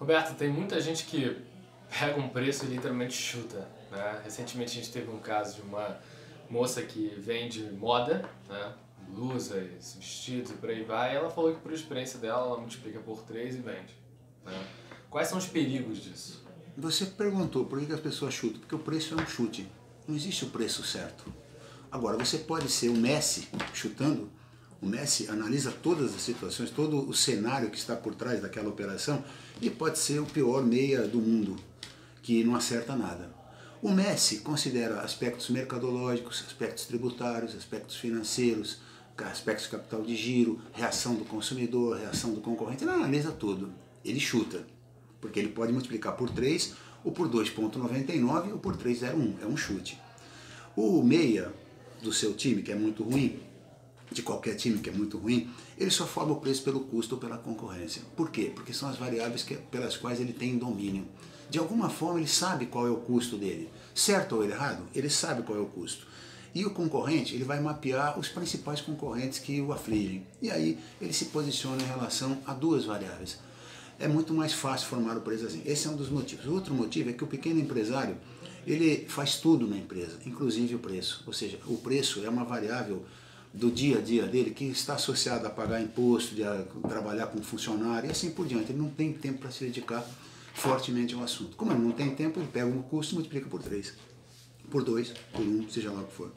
Roberto, tem muita gente que pega um preço e literalmente chuta. Né? Recentemente a gente teve um caso de uma moça que vende moda, né? blusas, vestidos e por aí vai, e ela falou que por experiência dela ela multiplica por três e vende. Né? Quais são os perigos disso? Você perguntou por que as pessoas chutam, porque o preço é um chute, não existe o preço certo. Agora, você pode ser o Messi chutando, o Messi analisa todas as situações, todo o cenário que está por trás daquela operação e pode ser o pior meia do mundo, que não acerta nada. O Messi considera aspectos mercadológicos, aspectos tributários, aspectos financeiros, aspectos de capital de giro, reação do consumidor, reação do concorrente, ele analisa tudo. Ele chuta, porque ele pode multiplicar por 3, ou por 2,99 ou por 3,01, é um chute. O meia do seu time, que é muito ruim, de qualquer time que é muito ruim, ele só forma o preço pelo custo ou pela concorrência. Por quê? Porque são as variáveis que, pelas quais ele tem domínio. De alguma forma ele sabe qual é o custo dele. Certo ou errado, ele sabe qual é o custo. E o concorrente, ele vai mapear os principais concorrentes que o afligem. E aí ele se posiciona em relação a duas variáveis. É muito mais fácil formar o preço assim. Esse é um dos motivos. O outro motivo é que o pequeno empresário, ele faz tudo na empresa, inclusive o preço. Ou seja, o preço é uma variável do dia a dia dele que está associada a pagar imposto, de a trabalhar com funcionário e assim por diante. Ele não tem tempo para se dedicar fortemente ao assunto. Como ele não tem tempo, ele pega um custo e multiplica por 3, por 2, por 1, um, seja lá o que for.